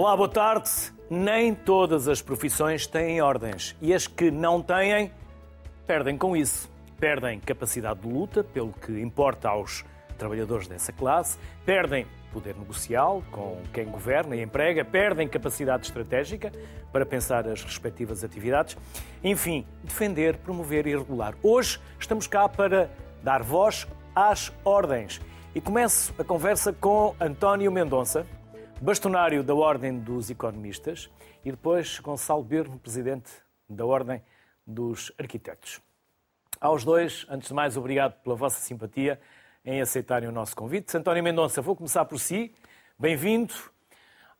Olá, boa tarde. Nem todas as profissões têm ordens e as que não têm perdem com isso. Perdem capacidade de luta, pelo que importa aos trabalhadores dessa classe, perdem poder negocial com quem governa e emprega, perdem capacidade estratégica para pensar as respectivas atividades. Enfim, defender, promover e regular. Hoje estamos cá para dar voz às ordens. E começo a conversa com António Mendonça, bastonário da Ordem dos Economistas, e depois Gonçalo Birno, presidente da Ordem dos Arquitetos. Aos dois, antes de mais, obrigado pela vossa simpatia em aceitarem o nosso convite. António Mendonça, vou começar por si. Bem-vindo.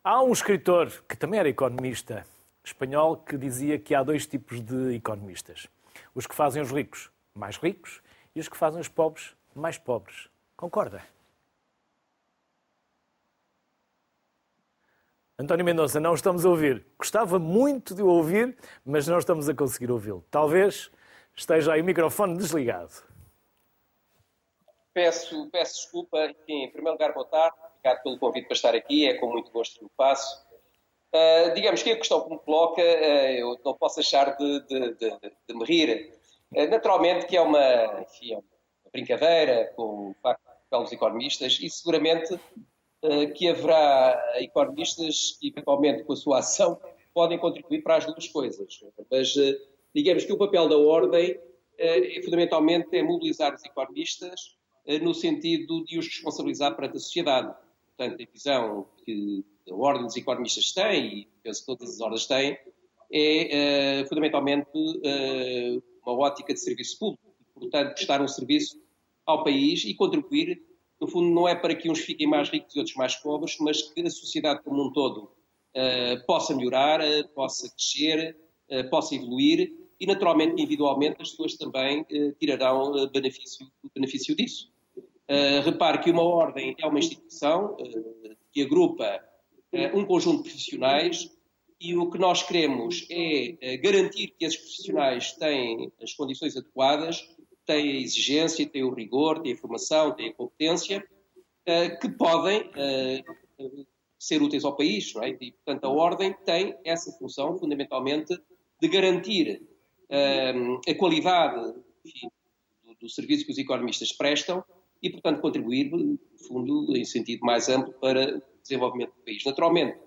Há um escritor que também era economista espanhol que dizia que há dois tipos de economistas: os que fazem os ricos mais ricos e os que fazem os pobres mais pobres. Concorda? António Mendonça, não estamos a ouvir. Gostava muito de o ouvir, mas não estamos a conseguir ouvi-lo. Talvez esteja aí o microfone desligado. Peço, peço desculpa. Em primeiro lugar, boa tarde. Obrigado pelo convite para estar aqui. É com muito gosto que o faço. Uh, digamos que a questão que me coloca, uh, eu não posso deixar de, de, de, de me rir. Uh, naturalmente que é uma, enfim, é uma brincadeira com o facto de dos economistas e seguramente que haverá economistas que, eventualmente, com a sua ação, podem contribuir para as duas coisas. Mas digamos que o papel da ordem é, fundamentalmente é mobilizar os economistas no sentido de os responsabilizar perante a sociedade. Portanto, a visão que a ordem dos economistas tem, e penso que todas as ordens têm, é fundamentalmente uma ótica de serviço público. Portanto, prestar um serviço ao país e contribuir, no fundo, não é para que uns fiquem mais ricos e outros mais pobres, mas que a sociedade como um todo possa melhorar, possa crescer, possa evoluir e, naturalmente, individualmente, as pessoas também uh, tirarão uh, benefício, benefício disso. Uh, repare que uma ordem é uma instituição que agrupa um conjunto de profissionais e o que nós queremos é garantir que esses profissionais têm as condições adequadas, têm a exigência, têm o rigor, têm a formação, têm a competência, que podem ser úteis ao país. É? E, portanto, a ordem tem essa função, fundamentalmente, de garantir a qualidade enfim, do, do, serviço que os economistas prestam e, portanto, contribuir, no fundo, em sentido mais amplo para o desenvolvimento do país. Naturalmente,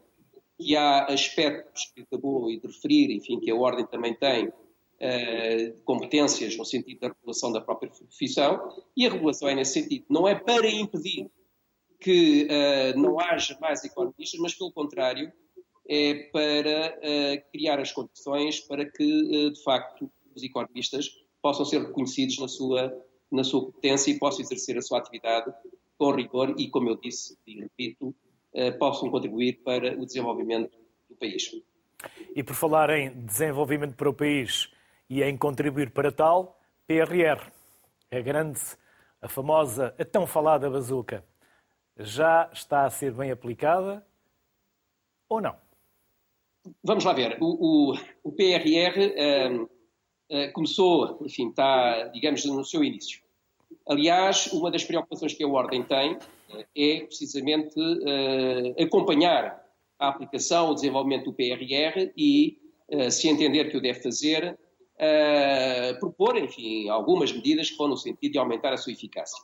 que há aspectos que acabou de referir, enfim, que a Ordem também tem, uh, competências no sentido da regulação da própria profissão, e a regulação é nesse sentido. Não é para impedir que uh, não haja mais economistas, mas, pelo contrário, é para uh, criar as condições para que, de facto, os economistas possam ser reconhecidos na sua, na sua competência e possam exercer a sua atividade com rigor e, como eu disse e repito, possam contribuir para o desenvolvimento do país. E por falar em desenvolvimento para o país e em contribuir para tal, PRR, a grande, a famosa, a tão falada bazuca, já está a ser bem aplicada ou não? Vamos lá ver. O, o, o PRR uh, uh, começou, enfim, está, digamos, no seu início. Aliás, uma das preocupações que a Ordem tem uh, é precisamente acompanhar a aplicação, o desenvolvimento do PRR e, se entender que o deve fazer, propor, enfim, algumas medidas que vão no sentido de aumentar a sua eficácia.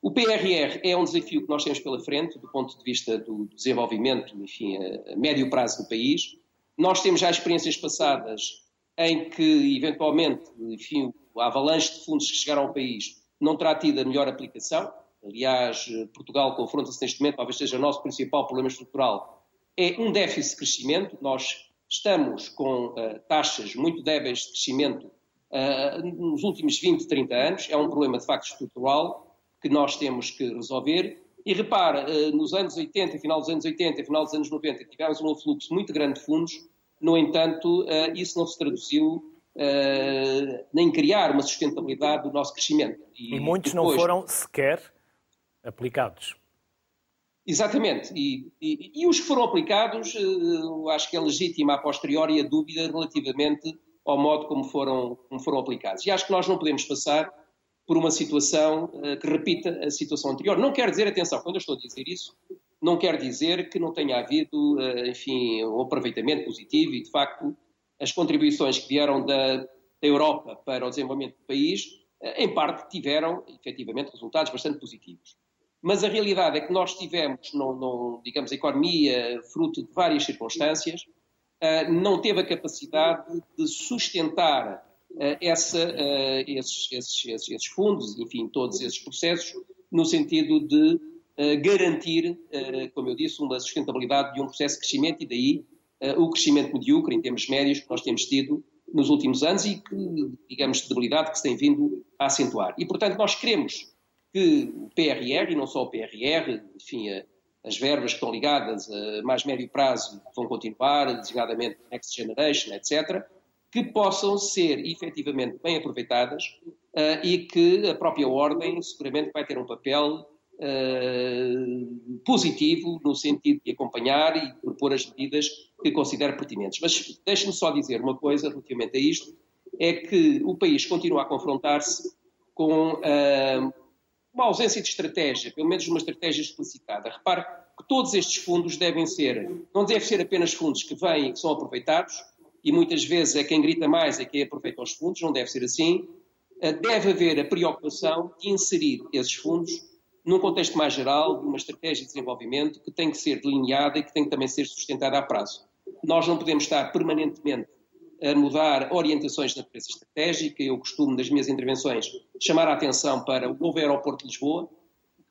O PRR é um desafio que nós temos pela frente, do ponto de vista do desenvolvimento, enfim, a médio prazo do país. Nós temos já experiências passadas em que, eventualmente, enfim, a avalanche de fundos que chegaram ao país não terá tido a melhor aplicação. Aliás, Portugal confronta-se neste momento, talvez seja o nosso principal problema estrutural, é um déficit de crescimento. Nós estamos com uh, taxas muito débeis de crescimento uh, nos últimos 20, 30 anos. É um problema, de facto, estrutural que nós temos que resolver. E repara, eh, nos anos 80, final dos anos 80, final dos anos 90, tivemos um fluxo muito grande de fundos, no entanto, isso não se traduziu nem criar uma sustentabilidade do nosso crescimento. E, e muitos depois... não foram sequer aplicados. Exatamente. E, e, e, os que foram aplicados, acho que é legítima a posteriori a dúvida relativamente ao modo como foram, como foram aplicados. E acho que nós não podemos passar por uma situação uh, que repita a situação anterior. Não quer dizer, atenção, quando eu estou a dizer isso, não quer dizer que não tenha havido, eh, enfim, um aproveitamento positivo e, de facto, as contribuições que vieram da, da Europa para o desenvolvimento do país, eh, em parte tiveram, efetivamente, resultados bastante positivos. Mas a realidade é que nós tivemos, digamos, a economia fruto de várias circunstâncias, eh, não teve a capacidade de sustentar essa, esses, esses, esses fundos, enfim, todos esses processos, no sentido de garantir, como eu disse, uma sustentabilidade de um processo de crescimento e daí o crescimento medíocre em termos médios que nós temos tido nos últimos anos e que, digamos, de debilidade que se tem vindo a acentuar. E, portanto, nós queremos que o PRR, e não só o PRR, enfim, as verbas que estão ligadas a mais médio prazo vão continuar, designadamente Next Generation, etc., que possam ser efetivamente bem aproveitadas uh, e que a própria Ordem seguramente vai ter um papel uh, positivo no sentido de acompanhar e propor as medidas que considera pertinentes. Mas deixe-me só dizer uma coisa relativamente a isto, é que o país continua a confrontar-se com uh, uma ausência de estratégia, pelo menos uma estratégia explicitada. Repare que todos estes fundos devem ser, não devem ser apenas fundos que vêm e que são aproveitados, e muitas vezes é quem grita mais é quem aproveita os fundos, não deve ser assim. Eh, deve haver a preocupação de inserir esses fundos num contexto mais geral, de uma estratégia de desenvolvimento que tem que ser delineada e que tem que também ser sustentada a prazo. Nós não podemos estar permanentemente a mudar orientações da natureza estratégica. Eu costumo, nas minhas intervenções, chamar a atenção para o novo aeroporto de Lisboa.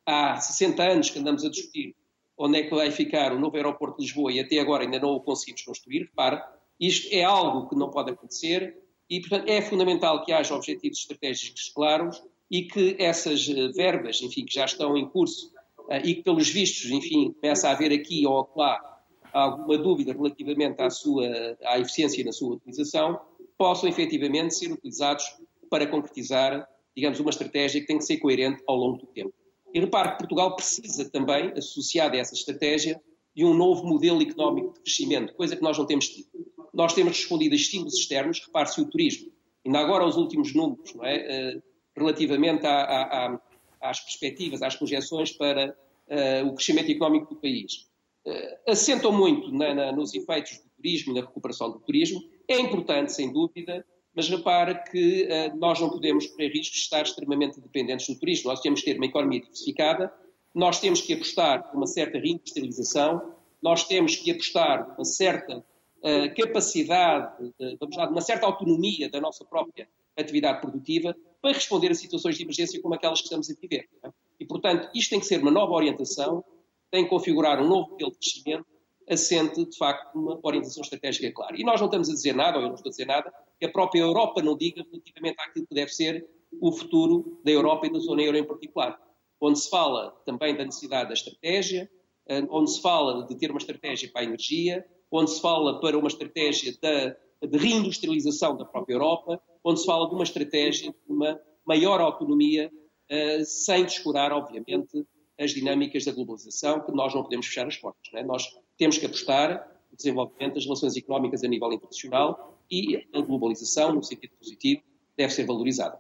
Há 60 anos que andamos a discutir onde é que vai ficar o novo aeroporto de Lisboa e até agora ainda não o conseguimos construir. Repara, isto é algo que não pode acontecer e, portanto, é fundamental que haja objetivos estratégicos claros e que essas eh, verbas, enfim, que já estão em curso eh, e que, pelos vistos, enfim, começa a haver aqui ou lá alguma dúvida relativamente à sua à eficiência na sua utilização, possam efetivamente ser utilizados para concretizar, digamos, uma estratégia que tem que ser coerente ao longo do tempo. E repare que Portugal precisa também, associado a essa estratégia, de um novo modelo económico de crescimento, coisa que nós não temos tido. Nós temos respondido a estímulos externos, repare-se o turismo. Ainda agora os últimos números, é? Eh, relativamente às perspectivas, às projeções para uh, o crescimento económico do país. Uh, assentam muito na, na, nos efeitos do turismo na recuperação do turismo. É importante, sem dúvida, mas repara que uh, nós não podemos correr risco de estar extremamente dependentes do turismo. Nós temos que ter uma economia diversificada, nós temos que apostar por uma certa reindustrialização, nós temos que apostar por uma certa uh, capacidade, de, vamos lá, uma certa autonomia da nossa própria atividade produtiva para responder a situações de emergência como aquelas que estamos a viver. É? E, portanto, isto tem que ser uma nova orientação, tem que configurar um novo modelo de crescimento assente, de facto, uma orientação estratégica clara. E nós não estamos a dizer nada, ou eu não estou a dizer nada, que a própria Europa não diga relativamente àquilo que deve ser o futuro da Europa e da zona euro em particular. Onde se fala também da necessidade da estratégia, eh, onde se fala de ter uma estratégia para a energia, onde se fala para uma estratégia de reindustrialização da própria Europa, onde se fala de uma estratégia de uma maior autonomia, uh, sem descurar, obviamente, as dinâmicas da globalização, que nós não podemos fechar as portas. É? Nós temos que apostar no desenvolvimento das relações económicas a nível internacional e a globalização, no sentido positivo, deve ser valorizada.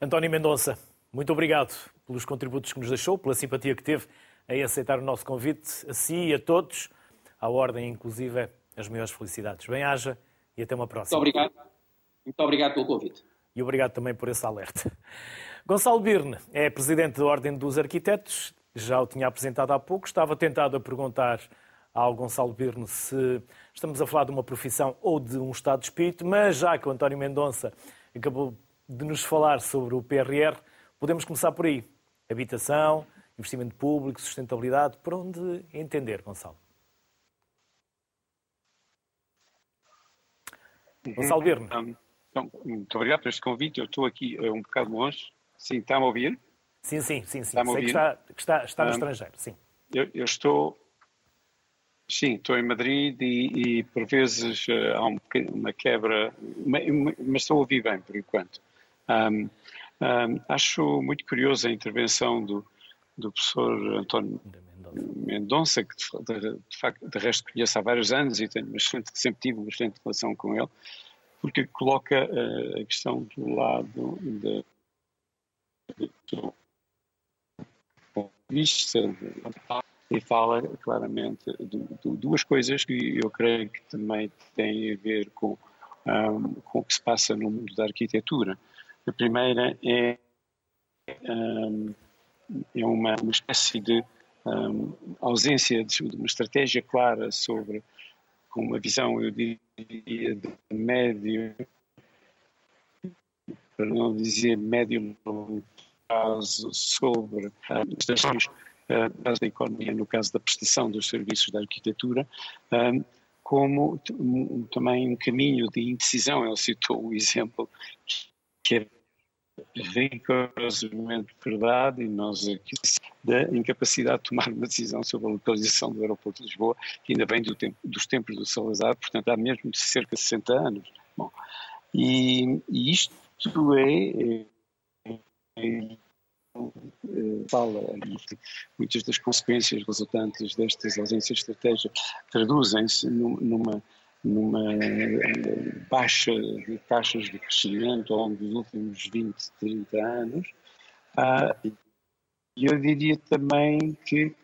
António Mendonça, muito obrigado pelos contributos que nos deixou, pela simpatia que teve em aceitar o nosso convite, a si e a todos, à ordem inclusive, as maiores felicidades. Bem-haja e até uma próxima. Muito obrigado. Muito obrigado pelo convite. E obrigado também por esse alerta. Gonçalo Birne é presidente da Ordem dos Arquitetos, já o tinha apresentado há pouco. Estava tentado a perguntar ao Gonçalo Birne se estamos a falar de uma profissão ou de um estado de espírito, mas já que o António Mendonça acabou de nos falar sobre o PRR, podemos começar por aí. Habitação, investimento público, sustentabilidade, por onde entender, Gonçalo? Gonçalo Birne. Então, muito obrigado por este convite. Eu estou aqui uh, um bocado longe. Sim, está-me a ouvir? Sim, sim, sim. sim. Sei que está, que está, está no um, estrangeiro, sim. Eu, eu, estou... Sim, estou em Madrid e, e por vezes uh, há um, uma quebra, mas estou a ouvir bem por enquanto. Um, acho muito curiosa a intervenção do, do professor António Mendonça, que de, de, de, facto, de resto conheço há vários anos e tenho excelente, sempre tive uma excelente relação com ele porque coloca uh, a questão do lado de, vista e fala claramente de, de, duas coisas que eu creio que também têm a ver com, um, com o que se passa no mundo da arquitetura. A primeira é, um, é uma, uma espécie de um, ausência de uma estratégia clara sobre, com uma visão, eu diria, de médio, para não dizer médio prazo, sobre as questões da economia, no caso da prestação dos serviços da arquitetura, um, como também um caminho de indecisão. Ele citou o exemplo que é rigorosamente verdade e nós aqui da incapacidade de tomar uma decisão sobre a localização do aeroporto de Lisboa, que ainda vem do tempo, dos tempos do Salazar, portanto há mesmo cerca de 60 anos. Bom, e, e isto é, é, fala muitas das consequências resultantes destas ausências de estratégia traduzem-se numa numa baixa de taxas de crescimento ao longo dos últimos 20, 30 anos. Ah, eu diria também que.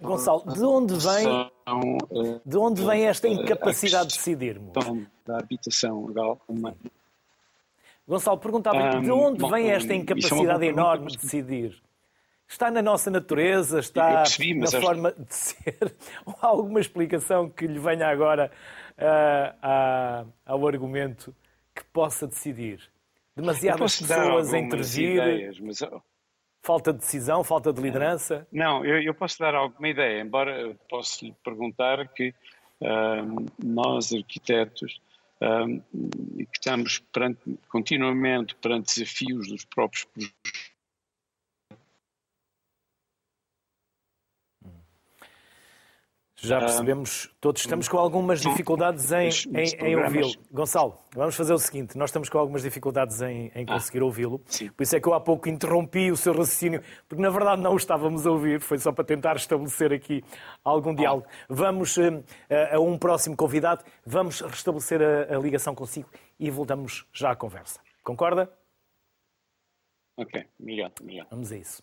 Gonçalo, de onde vem, de onde vem esta incapacidade de decidirmos? Da habitação uma... Gonçalo, perguntava de onde vem esta é incapacidade enorme de decidir? Está na nossa natureza, está percebi, na acho... forma de ser? Ou há alguma explicação que lhe venha agora uh, ao argumento que possa decidir? Demasiadas pessoas a intervir? Ideias, mas... Falta de decisão, falta de liderança? Não, eu, eu posso dar alguma ideia, embora possa lhe perguntar que uh, nós, arquitetos, uh, que estamos perante, continuamente perante desafios dos próprios Já percebemos, todos estamos com algumas dificuldades em, em, em ouvi-lo. Gonçalo, vamos fazer o seguinte: nós estamos com algumas dificuldades em, em ah, conseguir ah, ouvi-lo. Por isso é que eu há pouco interrompi o seu raciocínio, porque na verdade não o estávamos a ouvir, foi só para tentar estabelecer aqui algum ah. diálogo. Vamos uh, a um próximo convidado, vamos restabelecer a, a ligação consigo e voltamos já à conversa. Concorda? Ok, obrigado, obrigado. Vamos a isso.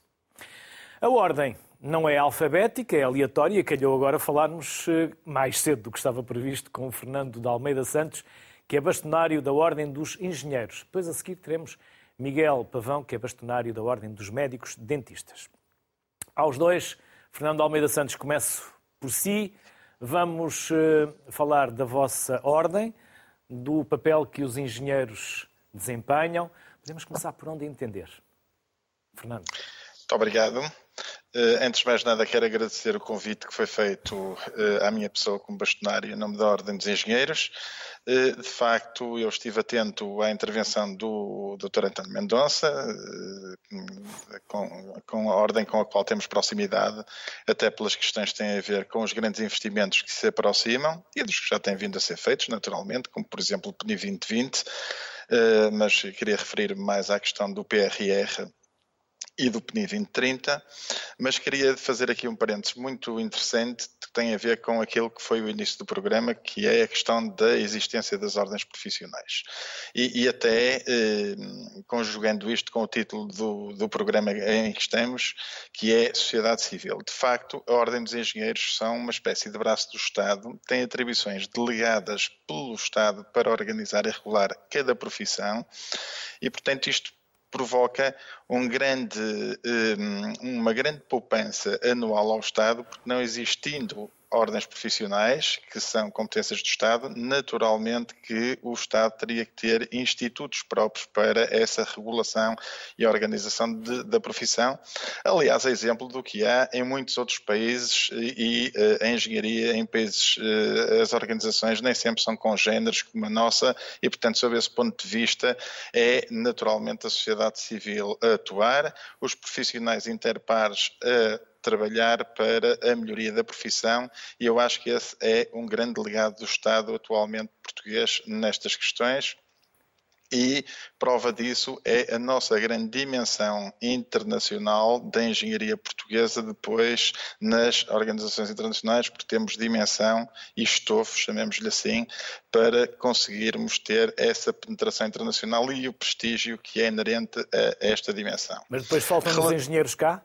A ordem não é alfabética, é aleatória. Calhou agora falarmos eh, mais cedo do que estava previsto com o Fernando de Almeida Santos, que é bastonário da Ordem dos Engenheiros. Depois a seguir teremos Miguel Pavão, que é bastonário da Ordem dos Médicos Dentistas. Aos dois, Fernando Almeida Santos, começo por si. Vamos uh, falar da vossa ordem, do papel que os engenheiros desempenham. Podemos começar por onde entender. Fernando. Muito obrigado. Uh, antes de mais nada, quero agradecer o convite que foi feito uh, à minha pessoa como bastonário em nome da Ordem dos Engenheiros. Uh, de facto, eu estive atento à intervenção do Dr. António Mendonça, com, a ordem com a qual temos proximidade, até pelas questões que têm a ver com os grandes investimentos que se aproximam e dos que já têm vindo a ser feitos, naturalmente, como por exemplo o PNI 2020, mas queria referir mais à questão do PRR e do PNI 2030, mas queria fazer aqui um parênteses muito interessante que tem a ver com aquilo que foi o início do programa, que é a questão da existência das ordens profissionais. E, e até eh, conjugando isto com o título do, do programa em que estamos, que é Sociedade Civil. De facto, a Ordem dos Engenheiros são uma espécie de braço do Estado, têm atribuições delegadas pelo Estado para organizar e regular cada profissão, e portanto isto provoca um grande, hum, uma grande poupança anual ao Estado, porque não existindo ordens profissionais, que são competências do Estado, naturalmente que o Estado teria que ter institutos próprios para essa regulação e organização de, da profissão. Aliás, é exemplo do que há em muitos outros países e, e eh, a engenharia em países, eh, as organizações nem sempre são congêneres como a nossa e, portanto, sob esse ponto de vista, é naturalmente a sociedade civil a atuar, os profissionais interpares a trabalhar para a melhoria da profissão e eu acho que esse é um grande legado do Estado atualmente português nestas questões. E prova disso é a nossa grande dimensão internacional da engenharia portuguesa, depois nas organizações internacionais, porque temos dimensão e estofo, chamemos-lhe assim, para conseguirmos ter essa penetração internacional e o prestígio que é inerente a esta dimensão. Mas depois faltam os engenheiros cá?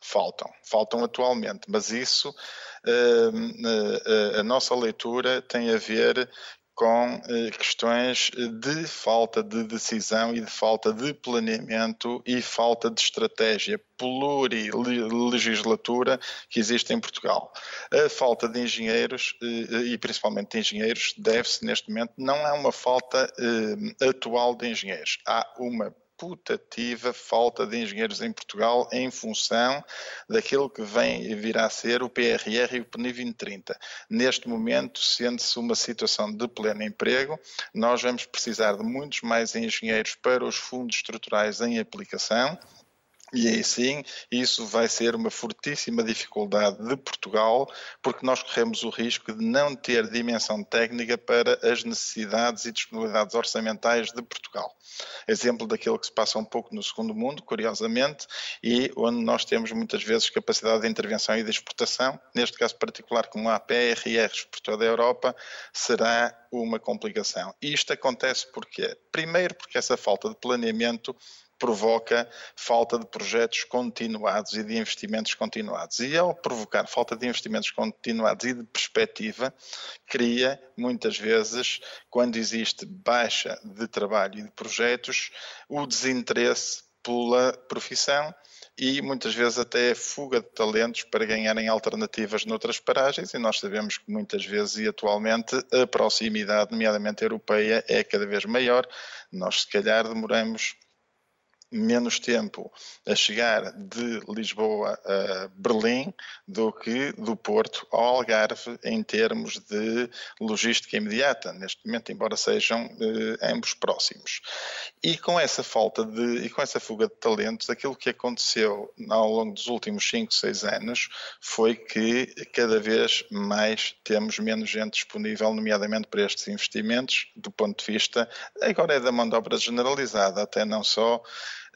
Faltam, faltam atualmente, mas isso, uh, uh, a nossa leitura tem a ver com eh, questões de falta de decisão e de falta de planeamento e falta de estratégia plurilegislatura que existe em Portugal. A falta de engenheiros, eh, e principalmente de engenheiros, deve-se neste momento, não há uma falta eh, atual de engenheiros, há uma putativa falta de engenheiros em Portugal em função daquilo que vem virá a ser o PRR e o PNI 2030. Neste momento, sendo-se uma situação de pleno emprego, nós vamos precisar de muitos mais engenheiros para os fundos estruturais em aplicação e aí sim, isso vai ser uma fortíssima dificuldade de Portugal, porque nós corremos o risco de não ter dimensão técnica para as necessidades e disponibilidades orçamentais de Portugal. Exemplo daquilo que se passa um pouco no segundo mundo, curiosamente, e onde nós temos muitas vezes capacidade de intervenção e de exportação, neste caso particular, como há PRRs por toda a Europa, será uma complicação. E isto acontece porque, primeiro, porque essa falta de planeamento provoca falta de projetos continuados e de investimentos continuados. E ao provocar falta de investimentos continuados e de perspectiva, cria muitas vezes, quando existe baixa de trabalho e de projetos, o desinteresse pela profissão e muitas vezes até fuga de talentos para ganharem alternativas noutras paragens e nós sabemos que muitas vezes e atualmente a proximidade, nomeadamente europeia, é cada vez maior. Nós se calhar demoramos menos tempo a chegar de Lisboa a Berlim do que do Porto ao Algarve em termos de logística imediata, neste momento, embora sejam eh, ambos próximos. E com essa falta de, e com essa fuga de talentos, aquilo que aconteceu ao longo dos últimos 5, 6 anos foi que cada vez mais temos menos gente disponível, nomeadamente para estes investimentos, do ponto de vista, agora é da mão de obra generalizada, até não só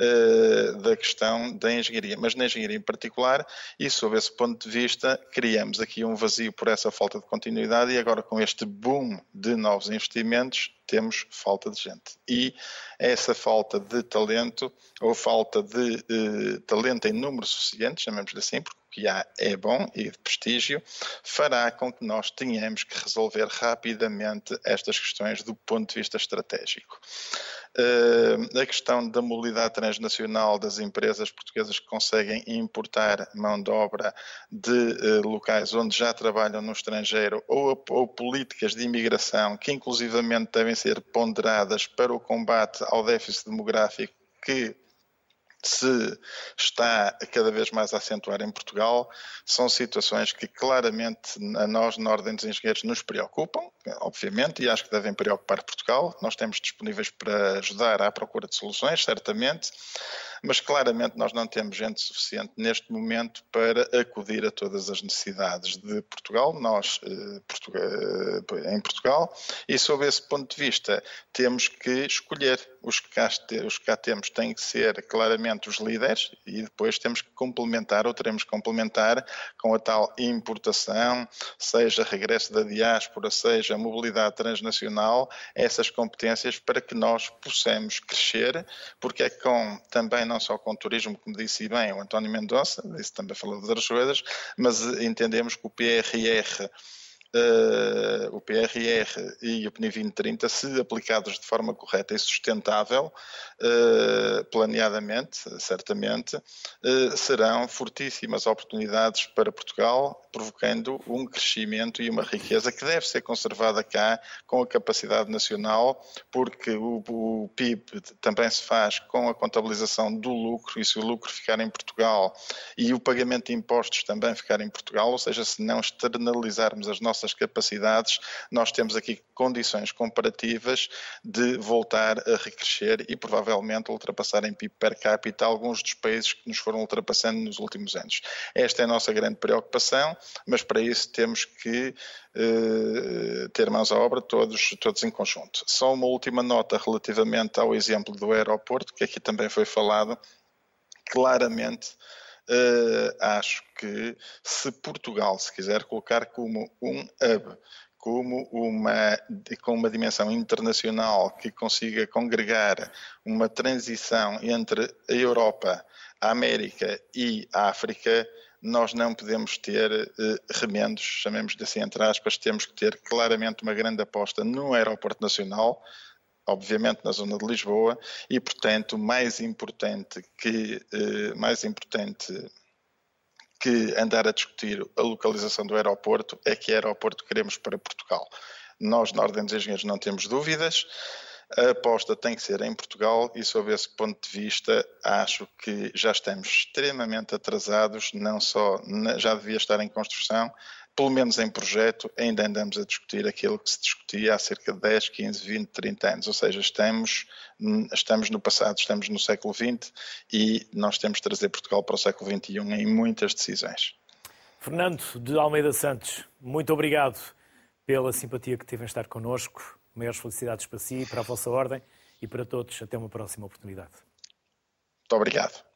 uh, da questão da engenharia. Mas na engenharia em particular, e sob esse ponto de vista, criamos aqui um vazio por essa falta de continuidade e agora com este boom de novos investimentos, temos falta de gente. E essa falta de talento, ou falta de uh, talento em número suficiente, chamamos-lhe assim, porque que há é bom e de prestígio, fará com que nós tenhamos que resolver rapidamente estas questões do ponto de vista estratégico. Uh, a questão da mobilidade transnacional das empresas portuguesas que conseguem importar mão de obra de uh, locais onde já trabalham no estrangeiro ou, ou políticas de imigração que inclusivamente devem ser ponderadas para o combate ao déficit demográfico que se está cada vez mais a acentuar em Portugal, são situações que claramente a nós, na Ordem dos Engenheiros, nos preocupam, obviamente, e acho que devem preocupar Portugal. Nós temos disponíveis para ajudar à procura de soluções, certamente, mas claramente nós não temos gente suficiente neste momento para acudir a todas as necessidades de Portugal, nós eh, eh, em Portugal, e sob esse ponto de vista temos que escolher. Os que cá, os que cá temos têm que ser claramente os líderes e depois temos que complementar ou teremos que complementar com a tal importação, seja regresso da diáspora, seja mobilidade transnacional, essas competências para que nós possamos crescer, porque é com também não só com o turismo, como disse bem o António Mendonça, disse também falou de outras coisas, mas entendemos que o PRR o PRR e o PNI 2030, se aplicados de forma correta e sustentável, uh, planeadamente, certamente, uh, serão fortíssimas oportunidades para Portugal, provocando um crescimento e uma riqueza que deve ser conservada cá com a capacidade nacional, porque o, o PIB também se faz com a contabilização do lucro, e se o lucro ficar em Portugal e o pagamento de impostos também ficar em Portugal, ou seja, se não externalizarmos as nossas nossas capacidades, nós temos aqui condições comparativas de voltar a recrescer e provavelmente ultrapassar em PIB per capita alguns dos países que nos foram ultrapassando nos últimos anos. Esta é a nossa grande preocupação, mas para isso temos que eh, ter mãos à obra todos, todos em conjunto. Só uma última nota relativamente ao exemplo do aeroporto, que aqui também foi falado, claramente Uh, acho que se Portugal se quiser colocar como um hub como uma, com uma dimensão internacional que consiga congregar uma transição entre a Europa, a América e a África, nós não podemos ter eh, remendos, chamemos-lhe assim entre aspas, temos que ter claramente uma grande aposta no aeroporto nacional, obviamente na zona de Lisboa, e portanto mais importante que eh, mais importante que andar a discutir a localização do aeroporto é que aeroporto queremos para Portugal. Nós, na Ordem dos Engenheiros, não temos dúvidas. A aposta tem que ser em Portugal e, sob esse ponto de vista, acho que já estamos extremamente atrasados, não só já devia estar em construção, pelo menos em projeto, ainda andamos a discutir aquilo que se discutia há cerca de 10, 15, 20, 30 anos. Ou seja, estamos, estamos no passado, estamos no século XX e nós temos de trazer Portugal para o século XXI em muitas decisões. Fernando de Almeida Santos, muito obrigado pela simpatia que teve em estar connosco. Maiores felicidades para si, para a vossa ordem e para todos. Até uma próxima oportunidade. Muito obrigado.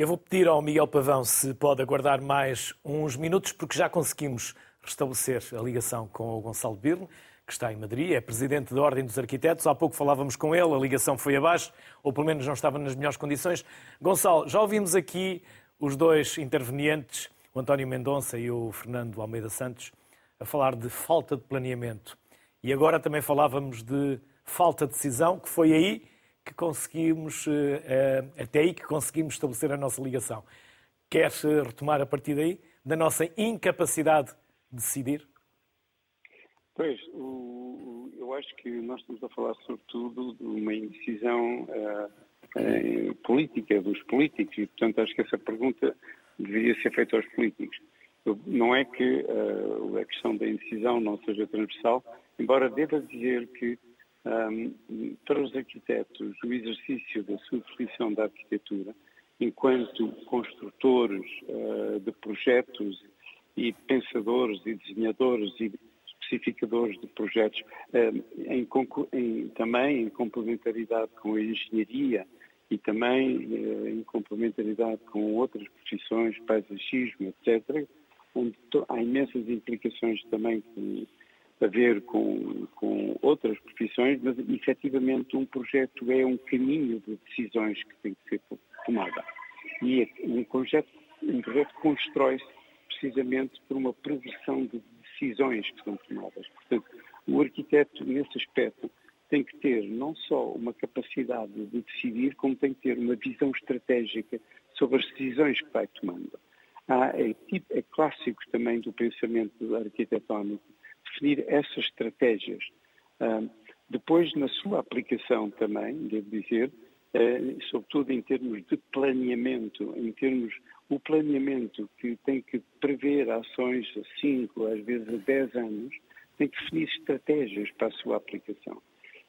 Eu vou pedir ao Miguel Pavão se pode aguardar mais uns minutos, porque já conseguimos restabelecer a ligação com o Gonçalo Birne, que está em Madrid, é presidente da Ordem dos Arquitetos. Há pouco falávamos com ele, a ligação foi abaixo, ou pelo menos não estava nas melhores condições. Gonçalo, já ouvimos aqui os dois intervenientes, o António Mendonça e o Fernando Almeida Santos, a falar de falta de planeamento. E agora também falávamos de falta de decisão, que foi aí que conseguimos, eh, eh, até aí que conseguimos estabelecer a nossa ligação. Queres eh, retomar a partir daí, da nossa incapacidade de decidir? Pois, o, eu acho que nós estamos a falar sobretudo de uma indecisão uh, política, dos políticos, e portanto acho que essa pergunta deveria ser feita aos políticos. Eu, não é que uh, a questão da indecisão não seja transversal, embora deva dizer que um, para os arquitetos, o exercício da sua profissão da arquitetura, enquanto construtores uh, de projetos e pensadores e desenhadores e especificadores de projetos, em, em, também em complementaridade com a engenharia e também uh, em complementaridade com outras profissões, paisagismo, etc., onde há imensas implicações também com a ver com, com outras profissões, mas efetivamente um projeto é um caminho de decisões que tem que ser tomada. E um projeto, um projeto constrói-se precisamente por uma progressão de decisões que são tomadas. Portanto, o arquiteto, nesse aspecto, tem que ter não só uma capacidade de decidir, como tem que ter uma visão estratégica sobre as decisões que vai tomando. Há, é, é clássico também do pensamento arquitetónico definir essas estratégias. depois, na sua aplicação também, devo dizer, eh, sobretudo em termos de planeamento, em termos o planeamento que tem que prever ações a 5, às vezes a 10 anos, tem que definir estratégias para a sua aplicação.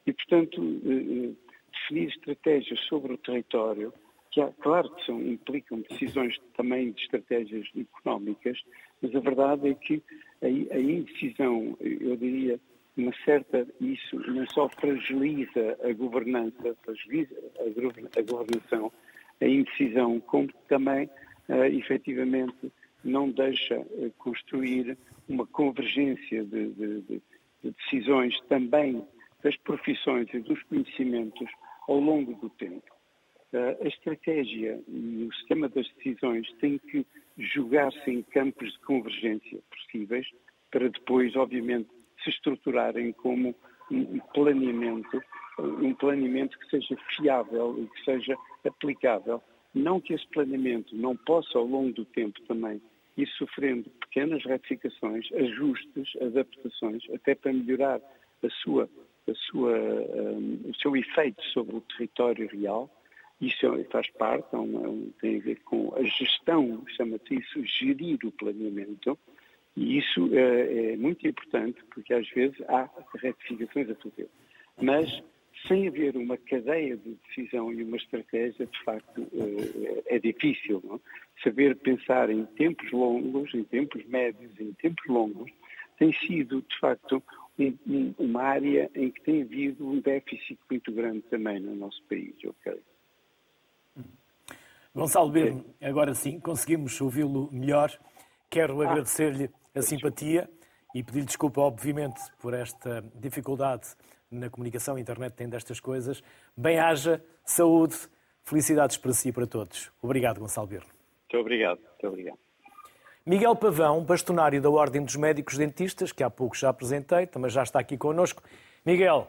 E, portanto, eh, eh, definir estratégias sobre o território, que há, claro que são, implicam decisões também de estratégias económicas, mas a verdade é que a, a indecisão, eu diria, uma certa, isso não só fragiliza a governança, fragiliza a, a governação, a indecisão, como também, uh, efetivamente, não deixa uh, construir uma convergência de, de, de, decisões também das profissões e dos conhecimentos ao longo do tempo. A estratégia e o sistema das decisões têm que jogar-se em campos de convergência possíveis para depois, obviamente, se estruturarem como um planeamento, um planeamento que seja fiável e que seja aplicável. Não que esse planeamento não possa, ao longo do tempo também, ir sofrendo pequenas retificações, ajustes, adaptações, até para melhorar a sua, a sua, um, o seu efeito sobre o território real, isso é, faz parte, é tem a ver com a gestão, chama-se isso, gerir o planeamento, e isso é, é, muito importante, porque às vezes há retificações a fazer. Mas, sem haver uma cadeia de decisão e uma estratégia, de facto, é, é difícil. Não? Saber pensar em tempos longos, em tempos médios, em tempos longos, tem sido, de facto, um, um, uma área em que tem havido um déficit muito grande também no nosso país, ok? Gonçalo Birne, agora sim, conseguimos ouvi-lo melhor. Quero ah. agradecer-lhe a simpatia e pedir desculpa, obviamente, por esta dificuldade na comunicação, a internet tem destas coisas. Bem-haja, saúde, felicidades para si e para todos. Obrigado, Gonçalo Birno. Muito obrigado, muito obrigado. Miguel Pavão, bastonário da Ordem dos Médicos Dentistas, que há pouco já apresentei, também já está aqui connosco. Miguel,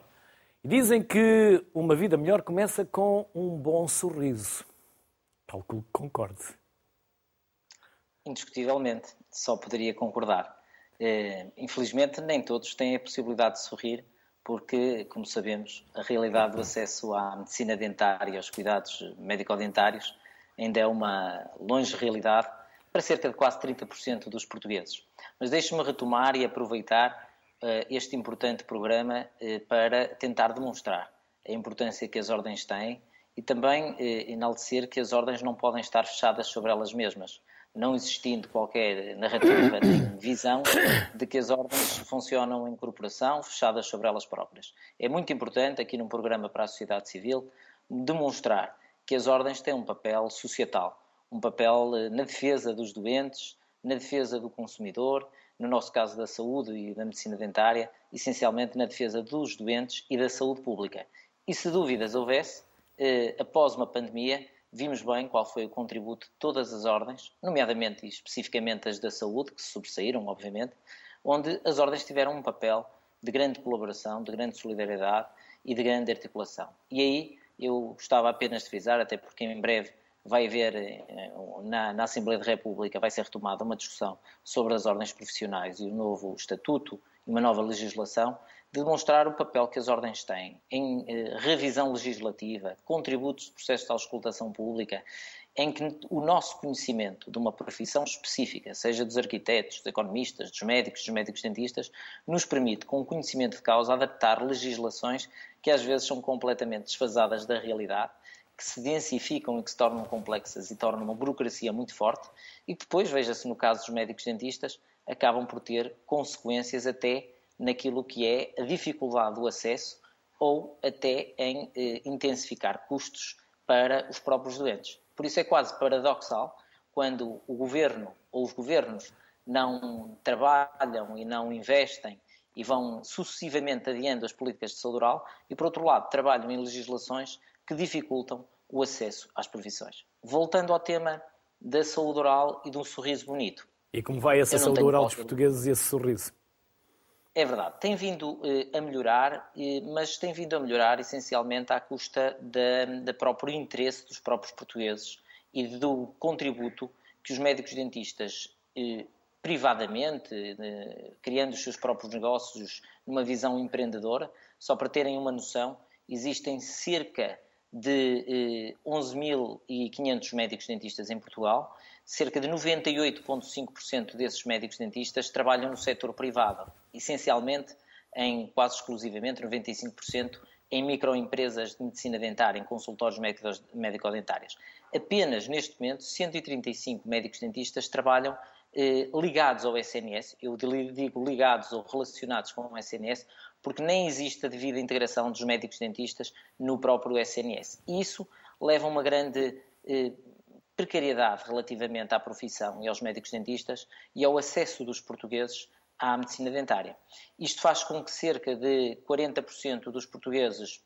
dizem que uma vida melhor começa com um bom sorriso. Calculo que concorde. Indiscutivelmente, só poderia concordar. Eh, infelizmente, nem todos têm a possibilidade de sorrir, porque, como sabemos, a realidade do acesso à medicina dentária e aos cuidados médico-dentários ainda é uma longe realidade para cerca de quase 30% dos portugueses. Mas deixe-me retomar e aproveitar uh, este importante programa uh, para tentar demonstrar a importância que as ordens têm e também uh, enaltecer que as ordens não podem estar fechadas sobre elas mesmas, não existindo qualquer narrativa nem visão de que as ordens funcionam em corporação, fechadas sobre elas próprias. É muito importante, aqui num programa para a sociedade civil, demonstrar que as ordens têm um papel societal um papel eh, na defesa dos doentes, na defesa do consumidor, no nosso caso da saúde e da medicina dentária, essencialmente na defesa dos doentes e da saúde pública. E se dúvidas houvesse, eh, após uma pandemia, vimos bem qual foi o contributo de todas as ordens, nomeadamente e especificamente as da saúde, que se sobressaíram, obviamente, onde as ordens tiveram um papel de grande colaboração, de grande solidariedade e de grande articulação. E aí eu gostava apenas de frisar, até porque em breve vai haver eh, na, na, Assembleia da República vai ser retomada uma discussão sobre as ordens profissionais e o novo estatuto e uma nova legislação, demonstrar o papel que as ordens têm em eh, revisão legislativa, contributos de processos de auscultação pública, em que o nosso conhecimento de uma profissão específica, seja dos arquitetos, dos economistas, dos médicos, dos médicos dentistas, nos permite, com conhecimento de causa, adaptar legislações que às vezes são completamente desfasadas da realidade que se densificam e que se tornam complexas e tornam uma burocracia muito forte e depois, veja-se no caso dos médicos dentistas, acabam por ter consequências até naquilo que é a dificuldade do acesso ou até em eh, intensificar custos para os próprios doentes. Por isso é quase paradoxal quando o governo ou os governos não trabalham e não investem e vão sucessivamente adiando as políticas de saúde oral e, por outro lado, trabalham em legislações que dificultam o acesso às profissões. Voltando ao tema da saúde oral e de um sorriso bonito. E como vai essa saúde oral dos portugueses e esse sorriso? É verdade, tem vindo eh, a melhorar, eh, mas tem vindo a melhorar essencialmente à custa da próprio interesse dos próprios portugueses e do contributo que os médicos dentistas, eh, privadamente, criando os seus próprios negócios numa visão empreendedora, só para terem uma noção, existem cerca de eh, 11.500 médicos dentistas em Portugal, cerca de 98,5% desses médicos dentistas trabalham no setor privado, essencialmente, em quase exclusivamente, 95%, em microempresas de medicina dentária, em consultórios médico-dentários. Apenas, neste momento, 135 médicos dentistas trabalham eh, ligados ao SNS, eu digo ligados ou relacionados com o SNS, porque nem existe a devida integração dos médicos dentistas no próprio SNS. Isso leva a uma grande eh, precariedade relativamente à profissão e aos médicos dentistas e ao acesso dos portugueses à medicina dentária. Isto faz com que cerca de 40% dos portugueses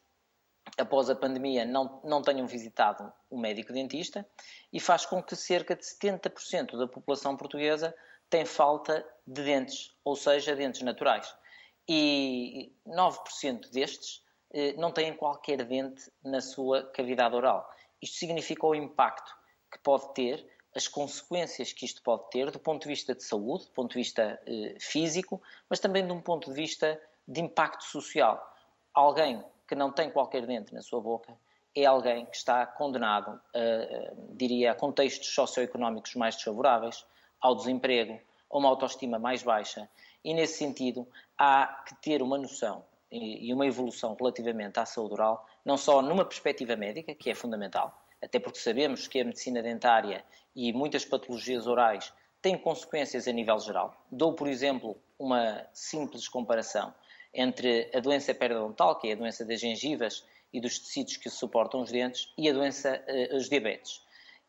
após a pandemia não, não tenham visitado um médico dentista e faz com que cerca de 70% da população portuguesa tem falta de dentes, ou seja, dentes naturais e 9% destes eh, não têm qualquer dente na sua cavidade oral. Isto significa o impacto que pode ter, as consequências que isto pode ter do ponto de vista de saúde, do ponto de vista eh, físico, mas também de um ponto de vista de impacto social. Alguém que não tem qualquer dente na sua boca é alguém que está condenado, a, diria, a contextos socioeconómicos mais desfavoráveis, ao desemprego, a uma autoestima mais baixa e, nesse sentido, há que ter uma noção e uma evolução relativamente à saúde oral, não só numa perspectiva médica, que é fundamental, até porque sabemos que a medicina dentária e muitas patologias orais têm consequências a nível geral. Dou, por exemplo, uma simples comparação entre a doença periodontal, que é a doença das gengivas e dos tecidos que suportam os dentes, e a doença, eh, os diabetes.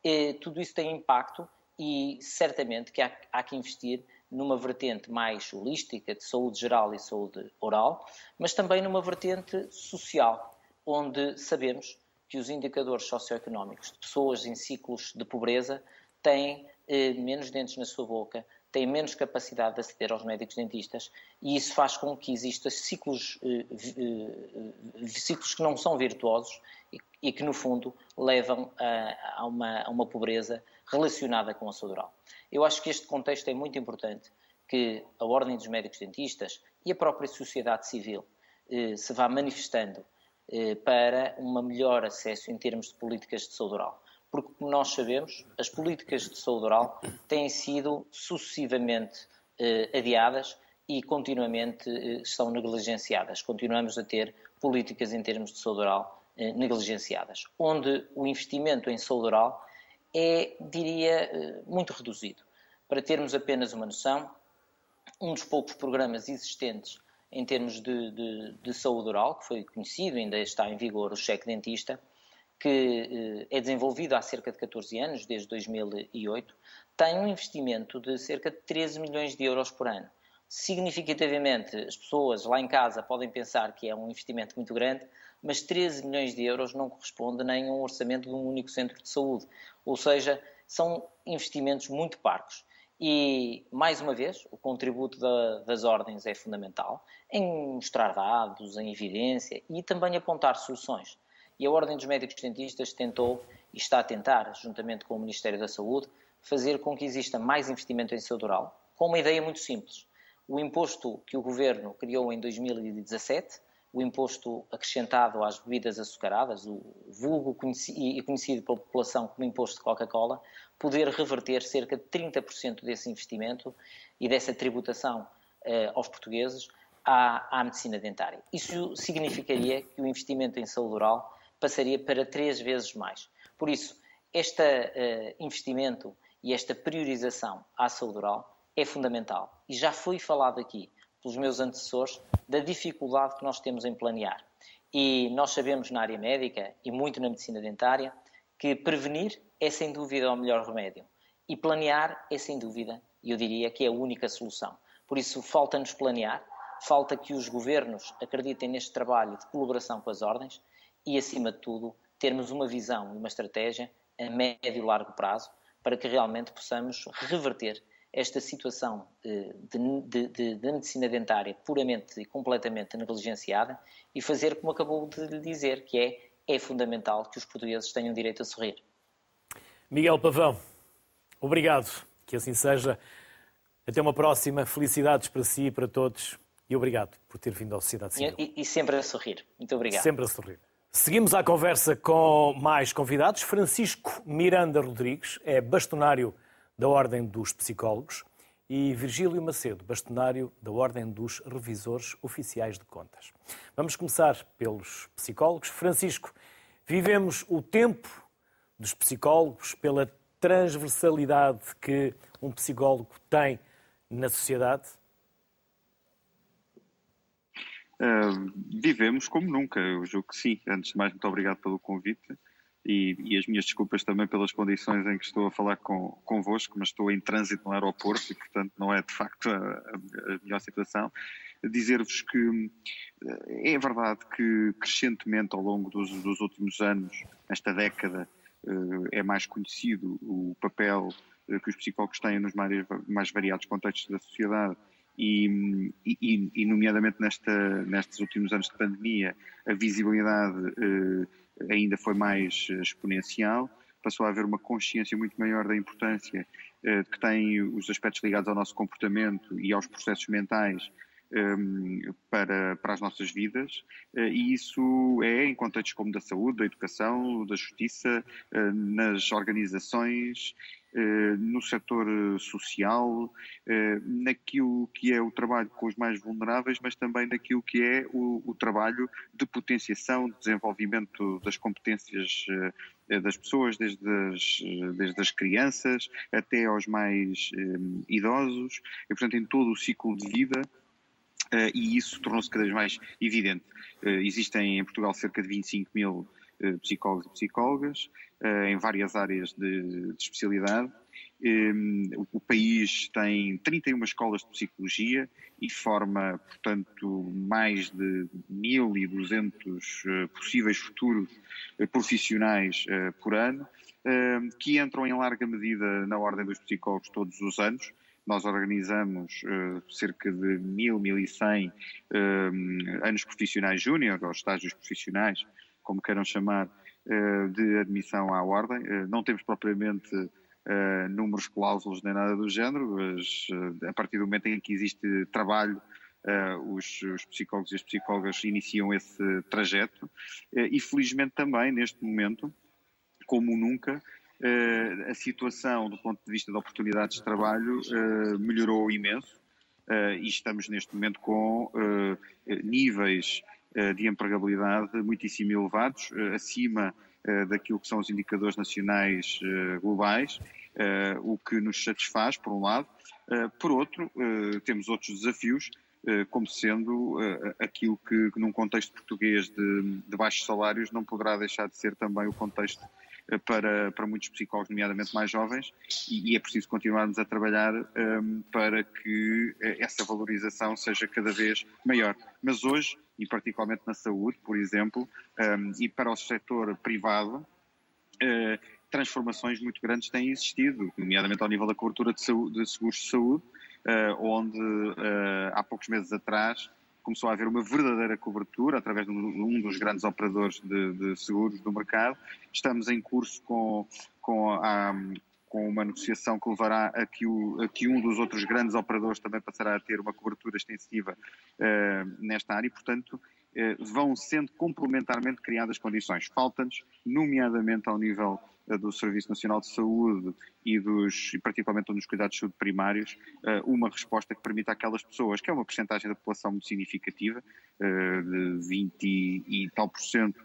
E tudo isso tem impacto e certamente que há, há que investir numa vertente mais holística de saúde geral e saúde oral, mas também numa vertente social, onde sabemos que os indicadores socioeconómicos de pessoas em ciclos de pobreza têm eh, menos dentes na sua boca, têm menos capacidade de aceder aos médicos dentistas e isso faz com que existam ciclos, eh, eh, ciclos que não são virtuosos e, e que, no fundo, levam a, a, uma, a uma pobreza relacionada com a saúde oral. Eu acho que este contexto é muito importante, que a Ordem dos Médicos Dentistas e a própria sociedade civil eh, se vá manifestando eh, para um melhor acesso em termos de políticas de saúde oral. Porque, como nós sabemos, as políticas de saúde oral têm sido sucessivamente eh, adiadas e continuamente eh, são negligenciadas. Continuamos a ter políticas em termos de saúde oral eh, negligenciadas, onde o investimento em saúde oral é, diria, eh, muito reduzido. Para termos apenas uma noção, um dos poucos programas existentes em termos de, de, de saúde oral, que foi conhecido, ainda está em vigor, o cheque dentista, que eh, é desenvolvido há cerca de 14 anos, desde 2008, tem um investimento de cerca de 13 milhões de euros por ano. Significativamente, as pessoas lá em casa podem pensar que é um investimento muito grande, mas 13 milhões de euros não corresponde nem a um orçamento de um único centro de saúde. Ou seja, são investimentos muito parcos. E, mais uma vez, o contributo da, das ordens é fundamental em mostrar dados, em evidência e também apontar soluções. E a Ordem dos Médicos Dentistas tentou e está a tentar, juntamente com o Ministério da Saúde, fazer com que exista mais investimento em saúde oral, com uma ideia muito simples. O imposto que o Governo criou em 2017 o imposto acrescentado às bebidas açucaradas, o vulgo e conhecido pela população como imposto de Coca-Cola, poder reverter cerca de 30% desse investimento e dessa tributação eh, aos portugueses à, à, medicina dentária. Isso significaria que o investimento em saúde oral passaria para três vezes mais. Por isso, este eh, investimento e esta priorização à saúde oral é fundamental. E já foi falado aqui pelos meus antecessores da dificuldade que nós temos em planear. E nós sabemos na área médica e muito na medicina dentária que prevenir é sem dúvida o melhor remédio e planear é sem dúvida, eu diria que é a única solução. Por isso falta-nos planear, falta que os governos acreditem neste trabalho de colaboração com as ordens e, acima de tudo, termos uma visão e uma estratégia a médio e largo prazo para que realmente possamos reverter esta situação de, de, de, medicina dentária puramente e completamente negligenciada e fazer como acabou de lhe dizer, que é, é fundamental que os portugueses tenham direito a sorrir. Miguel Pavão, obrigado, que assim seja. Até uma próxima. Felicidades para si e para todos. E obrigado por ter vindo à Sociedade Civil. E, e, sempre a sorrir. Muito obrigado. Sempre a sorrir. Seguimos à conversa com mais convidados. Francisco Miranda Rodrigues é bastonário da Ordem dos Psicólogos, e Virgílio Macedo, bastonário da Ordem dos Revisores Oficiais de Contas. Vamos começar pelos psicólogos. Francisco, vivemos o tempo dos psicólogos pela transversalidade que um psicólogo tem na sociedade? Uh, vivemos como nunca, eu julgo que sim. Antes de mais, muito obrigado pelo convite e, e, as minhas desculpas também pelas condições em que estou a falar com, convosco, mas estou em trânsito no aeroporto e, portanto, não é de facto a, a, melhor situação. Dizer-vos que eh, é verdade que crescentemente ao longo dos, dos últimos anos, esta década, eh, é mais conhecido o papel eh, que os psicólogos têm nos mais, mais variados contextos da sociedade e, e, e, nomeadamente nesta, nestes últimos anos de pandemia, a visibilidade ainda foi mais eh, exponencial, passou a haver uma consciência muito maior da importância eh, que têm os aspectos ligados ao nosso comportamento e aos processos mentais para, para as nossas vidas, eh, e isso é em contextos como da saúde, da educação, da justiça, nas organizações eh, no setor eh, social, eh, naquilo que é o trabalho com os mais vulneráveis, mas também naquilo que é o, o trabalho de potenciação, de desenvolvimento das competências das pessoas, desde as, desde as crianças até aos mais idosos, e portanto em todo o ciclo de vida, e isso tornou-se cada vez mais evidente. existem em Portugal cerca de 25 mil psicólogos e psicólogas, em várias áreas de, de especialidade O país tem 31 escolas de psicologia e forma, portanto, mais de 1.200 possíveis futuros profissionais por ano, que entram em larga medida na ordem dos psicólogos todos os anos. Nós organizamos uh, cerca de 1.000, 1.100 uh, anos profissionais júnior, ou estágios profissionais, como queiram chamar, uh, de admissão à ordem. não temos propriamente números cláusulos nem nada do género, mas a partir do momento em que existe trabalho os, os, psicólogos e as psicólogas iniciam esse trajeto e felizmente também neste momento, como nunca, uh, a situação do ponto de vista de oportunidades de trabalho uh, melhorou imenso uh, e estamos neste momento com níveis de empregabilidade muitíssimo elevados, acima daquilo que são os indicadores nacionais globais, o que nos satisfaz, por um lado. por outro, temos outros desafios, como sendo aquilo que, num contexto português de, de baixos salários, não poderá deixar de ser também o contexto para, para muitos psicólogos, nomeadamente mais jovens, e, e é preciso continuarmos a trabalhar um, para que eh, essa valorização seja cada vez maior. Mas hoje, e particularmente na saúde, por exemplo, um, e para o setor privado, uh, transformações muito grandes têm existido, nomeadamente ao nível da cobertura de, saúde, de seguros de saúde, uh, onde uh, há poucos meses atrás começou a haver uma verdadeira cobertura através de um dos grandes operadores de, de seguros do mercado. Estamos em curso com, com, a, com uma negociação que levará a que, o, a que, um dos outros grandes operadores também passará a ter uma cobertura extensiva uh, nesta área e, portanto, vão sendo complementarmente criadas condições. Falta-nos, nomeadamente ao nível do Serviço Nacional de Saúde e, dos, e particularmente dos cuidados de saúde primários, eh, uma resposta que permita àquelas pessoas, que é uma percentagem da população muito significativa, eh, de 20 e tal por cento,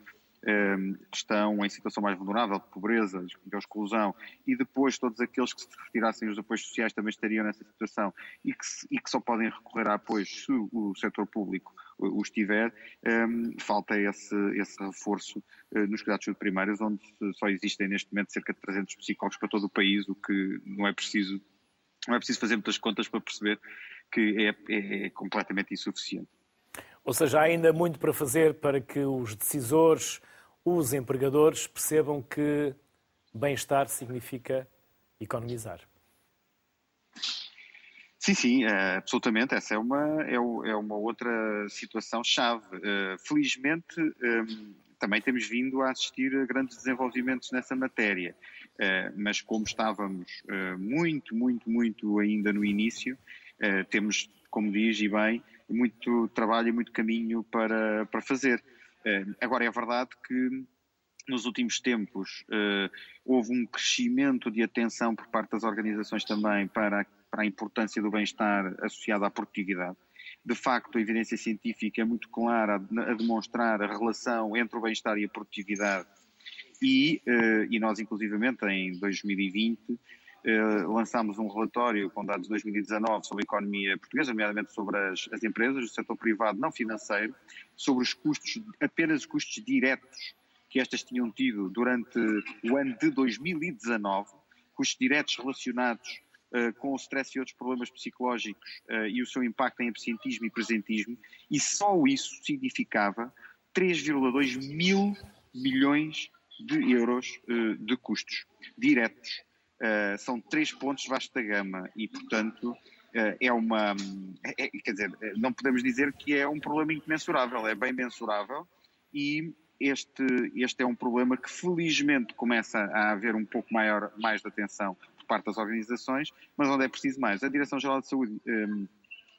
eh, que estão em situação mais vulnerável, de pobreza, de exclusão, e depois todos aqueles que se retirassem os apoios sociais também estariam nessa situação e que, e que só podem recorrer a apoios se o setor público os tiver, um, falta esse, esse reforço uh, nos cuidados primários, onde só existem neste momento cerca de 300 psicólogos para todo o país, o que não é preciso, não é preciso fazer muitas contas para perceber que é, é, é completamente insuficiente. Ou seja, há ainda muito para fazer para que os decisores, os empregadores percebam que bem-estar significa economizar. Sim, sim, é, absolutamente. Essa é uma, é, é uma outra situação chave. Uh, felizmente, ehm, também temos vindo a assistir a grandes desenvolvimentos nessa matéria, uh, mas como estávamos muito, muito, muito ainda no início, temos, como diz e bem, muito trabalho e muito caminho para, para fazer. agora, é verdade que nos últimos tempos houve um crescimento de atenção por parte das organizações também para para a importância do bem-estar associado à produtividade. De facto, a evidência científica é muito clara a demonstrar a relação entre o bem-estar e a produtividade. E, eh, e nós, inclusivamente, em 2020, eh, lançámos um relatório com dados de 2019 sobre a economia portuguesa, nomeadamente sobre as, as empresas do setor privado não financeiro, sobre os custos, apenas os custos diretos que estas tinham tido durante o ano de 2019, custos diretos relacionados com o stress e outros problemas psicológicos uh, e o seu impacto em absentismo e presentismo, e só isso significava 3,2 mil milhões de euros uh, de custos diretos. são três pontos vasta gama e, portanto, é uma. É, quer dizer, não podemos dizer que é um problema incomensurável, é bem mensurável e este, este é um problema que felizmente começa a haver um pouco maior, mais de atenção parte das organizações, mas onde é preciso mais. A Direção-Geral de Saúde um,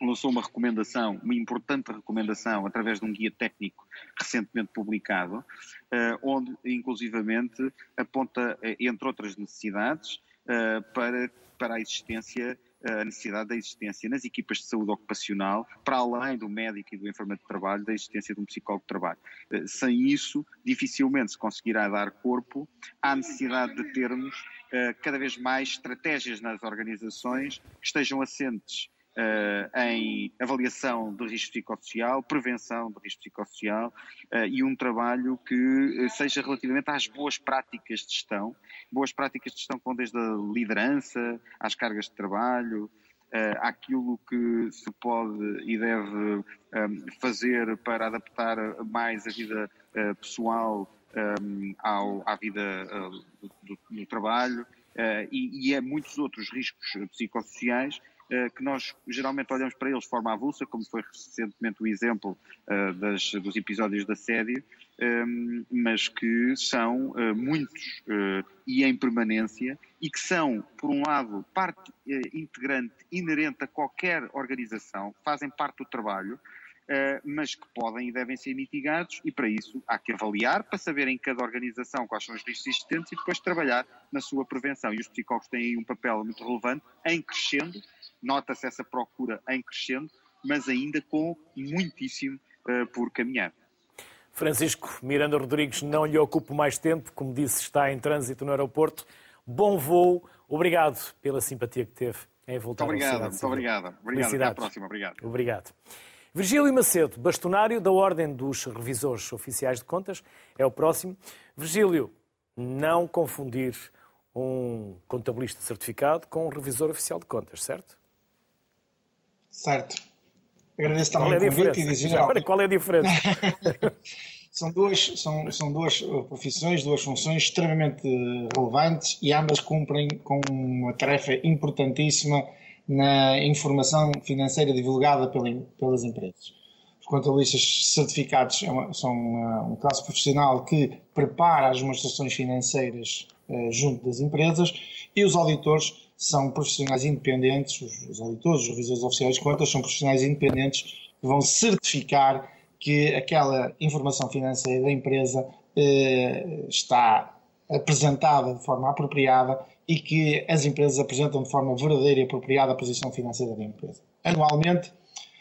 lançou uma recomendação, uma importante recomendação, através de um guia técnico recentemente publicado, uh, onde inclusivamente aponta, eh, entre outras necessidades, uh, para, para a existência a necessidade da existência nas equipas de saúde ocupacional, para além do médico e do enfermeiro de trabalho, da existência de um psicólogo de trabalho. Sem isso, dificilmente se conseguirá dar corpo à necessidade de termos eh, cada vez mais estratégias nas organizações que estejam assentes uh, em avaliação de risco psicossocial, prevenção de risco psicossocial uh, e um trabalho que seja relativamente às boas práticas de gestão, boas práticas de gestão vão desde a liderança, às cargas de trabalho, uh, àquilo que se pode e deve um, fazer para adaptar mais a vida uh, pessoal um, ao, à vida uh, do, do, trabalho uh, e, e a muitos outros riscos psicossociais que nós geralmente olhamos para eles de forma avulsa, como foi recentemente o exemplo das, dos episódios de assédio, um, mas que são muitos e em permanência e que são, por um lado, parte integrante, inerente a qualquer organização, fazem parte do trabalho, eh, mas que podem e devem ser mitigados e para isso há que avaliar para saber em cada organização quais são os riscos existentes e depois trabalhar na sua prevenção. E os psicólogos têm aí um papel muito relevante, em crescendo, nota-se essa procura em crescendo, mas ainda com muitíssimo uh, por caminhar. Francisco Miranda Rodrigues, não lhe ocupo mais tempo, como disse, está em trânsito no aeroporto. Bom voo, obrigado pela simpatia que teve em voltar muito obrigado, Muito obrigado, obrigado. Até à próxima, obrigado. Obrigado. Virgílio Macedo, bastonário da Ordem dos Revisores Oficiais de Contas, é o próximo. Virgílio, não confundir um contabilista certificado com um revisor oficial de contas, certo? Certo. Agradeço também qual é o convite e dizer... Agora, qual é a diferença? são, duas, são, são duas profissões, duas funções extremamente relevantes e ambas cumprem com uma tarefa importantíssima na informação financeira divulgada pelas empresas. Os contabilistas certificados é são um classe profissional que prepara as demonstrações financeiras junto das empresas e os auditores são profissionais independentes, os auditores, os revisores oficiais de contas são profissionais independentes que vão certificar que aquela informação financeira da empresa eh, está apresentada de forma apropriada e que as empresas apresentam de forma verdadeira e apropriada a posição financeira da empresa. Anualmente,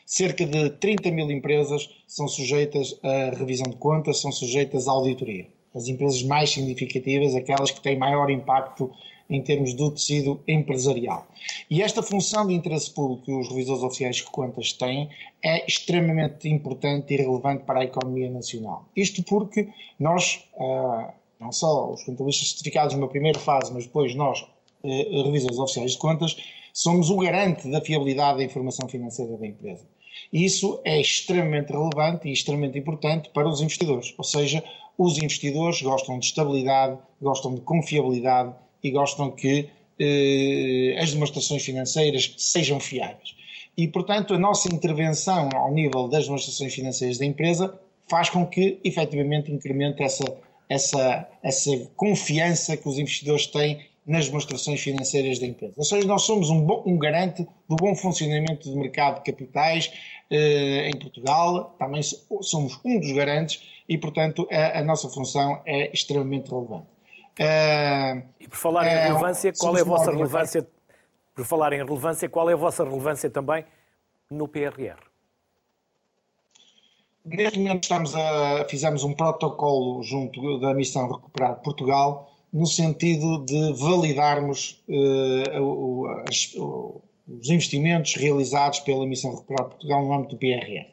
cerca de 30 mil empresas são sujeitas à revisão de contas, são sujeitas à auditoria. As empresas mais significativas, aquelas que têm maior impacto em termos do tecido empresarial. E esta função de interesse público que os revisores oficiais de contas têm é extremamente importante e relevante para a economia nacional. Isto porque nós, ah, não só os contabilistas certificados numa primeira fase, mas depois nós, eh, revisores oficiais de contas, somos o garante da fiabilidade da informação financeira da empresa. Isso é extremamente relevante e extremamente importante para os investidores. Ou seja, os investidores gostam de estabilidade, gostam de confiabilidade e gostam que eh, as demonstrações financeiras sejam fiáveis. E, portanto, a nossa intervenção ao nível das demonstrações financeiras da empresa faz com que, efetivamente, incremente essa essa, essa confiança que os investidores têm nas demonstrações financeiras da empresa. Ou seja, nós somos um, bom, um garante do bom funcionamento do mercado de capitais eh, em Portugal, também somos um dos garantes e, portanto, a, a nossa função é extremamente relevante. Uh, e por falar em eh, relevância, qual é a vossa relevância? Por falar em relevância, qual é a vossa relevância também no PRR? Neste momento estamos a, fizemos um protocolo junto da missão Recuperar Portugal no sentido de validarmos uh, as, os investimentos realizados pela missão Recuperar Portugal no âmbito do PRR.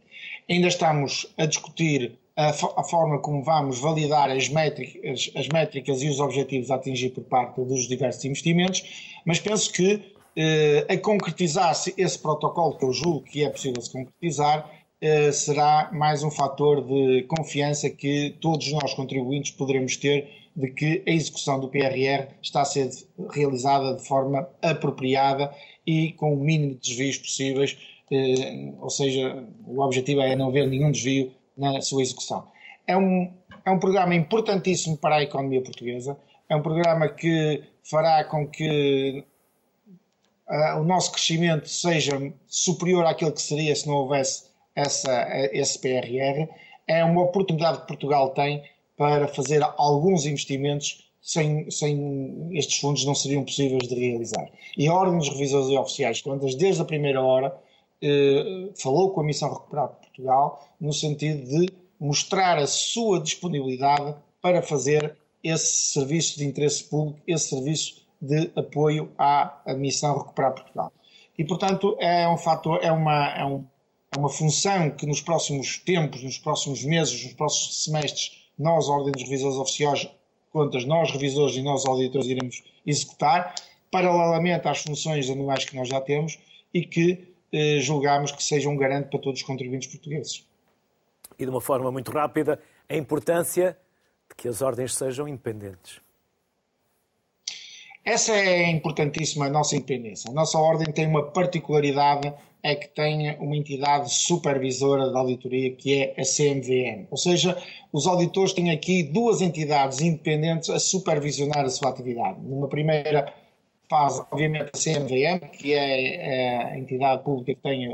Ainda estamos a discutir a, a forma como vamos validar as métricas, as métricas e os objetivos a atingir por parte dos diversos investimentos, mas penso que uh, a concretizar-se esse protocolo, que eu julgo que é possível se concretizar, eh, será mais um fator de confiança que todos nós contribuintes poderemos ter de que a execução do PRR está a ser realizada de forma apropriada e com o mínimo de desvios possíveis, eh, ou seja, o objetivo é não haver nenhum desvio na sua execução. É um, é um programa importantíssimo para a economia portuguesa, é um programa que fará com que uh, o nosso crescimento seja superior àquilo que seria se não houvesse essa, esse PRR, é uma oportunidade que Portugal tem para fazer alguns investimentos sem, sem estes fundos não seriam possíveis de realizar. E a Ordem dos Revisores e Oficiais de Contas, desde a primeira hora, falou com a Missão Recuperar Portugal no sentido de mostrar a sua disponibilidade para fazer esse serviço de interesse público, esse serviço de apoio à Missão Recuperar Portugal. E, portanto, é um fator, é uma, é, um, é uma função que nos próximos tempos, nos próximos meses, nos próximos semestres, nós, Ordem dos Revisores Oficiais, contas, nós, revisores e nós, auditores, iremos executar, paralelamente às funções anuais que nós já temos e que eh, julgamos que sejam um garante para todos os contribuintes portugueses. E de uma forma muito rápida, a importância de que as ordens sejam independentes. Essa é importantíssima a nossa independência. A nossa ordem tem uma particularidade, é que tem uma entidade supervisora de auditoria que é a CMVM. Ou seja, os auditores têm aqui duas entidades independentes a supervisionar a sua atividade. Numa primeira fase, obviamente, a CMVM, que é a entidade pública que tem,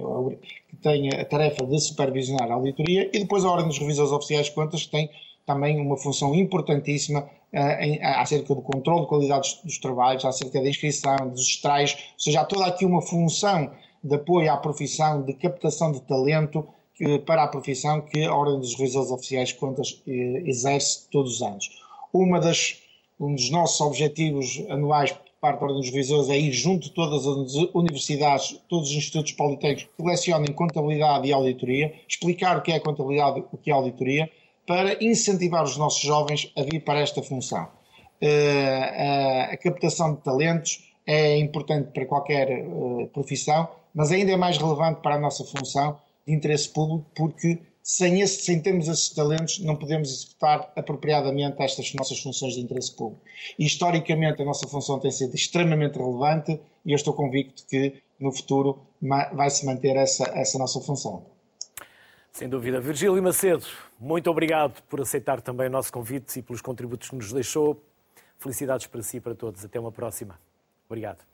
que tem a tarefa de supervisionar a auditoria, e depois a Ordem dos Revisores Oficiais de Contas, que tem também uma função importantíssima em, acerca do controle de qualidade dos trabalhos, acerca da inscrição, dos extrais, ou seja, há toda aqui uma função de apoio à profissão, de captação de talento que, para a profissão que a Ordem dos Revisores Oficiais de Contas eh, exerce todos os anos. Uma das, um dos nossos objetivos anuais parte da Ordem dos Revisores é ir junto de todas as universidades, todos os institutos politécnicos que lecionem contabilidade e auditoria, explicar o que é contabilidade, o que é auditoria, para incentivar os nossos jovens a vir para esta função. Uh, a captação de talentos é importante para qualquer uh, profissão, mas ainda é mais relevante para a nossa função de interesse público, porque sem, esse, sem termos esses talentos não podemos executar apropriadamente estas nossas funções de interesse público. E historicamente a nossa função tem sido extremamente relevante e eu estou convicto que no futuro vai se manter essa, essa nossa função. Sem dúvida. Virgílio Macedo, muito obrigado por aceitar também o nosso convite e pelos contributos que nos deixou. Felicidades para si e para todos. Até uma próxima. Obrigado.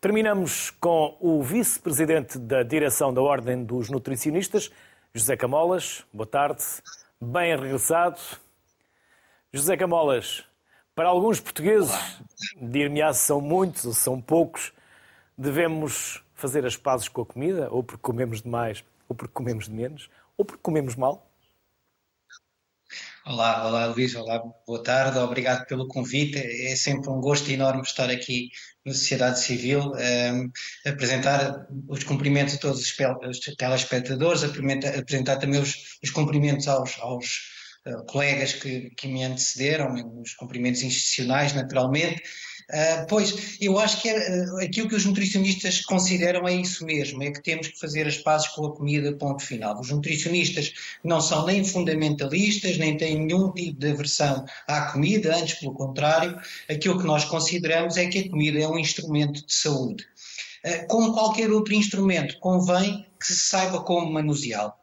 Terminamos com o vice-presidente da direção da Ordem dos Nutricionistas, José Camolas. Boa tarde. Bem regressado. José Camolas, para alguns portugueses, dir-me-á se são muitos ou são poucos, devemos fazer as pazes com a comida, ou porque comemos demais, ou porque comemos de menos, ou porque comemos mal? Olá, olá Luís, olá, boa tarde, obrigado pelo convite. É sempre um gosto enorme estar aqui na Sociedade Civil, um, ehm, apresentar os cumprimentos a todos os telespectadores, apresentar, também os, os cumprimentos aos, aos uh, colegas que, que me antecederam, os cumprimentos institucionais, naturalmente, Uh, pois, eu acho que é, uh, aquilo que os nutricionistas consideram é isso mesmo, é que temos que fazer as pazes com a comida, ponto final. Os nutricionistas não são nem fundamentalistas, nem têm nenhum tipo de aversão à comida, antes pelo contrário, aquilo que nós consideramos é que a comida é um instrumento de saúde. Uh, como qualquer outro instrumento, convém que se saiba como manuseá-lo.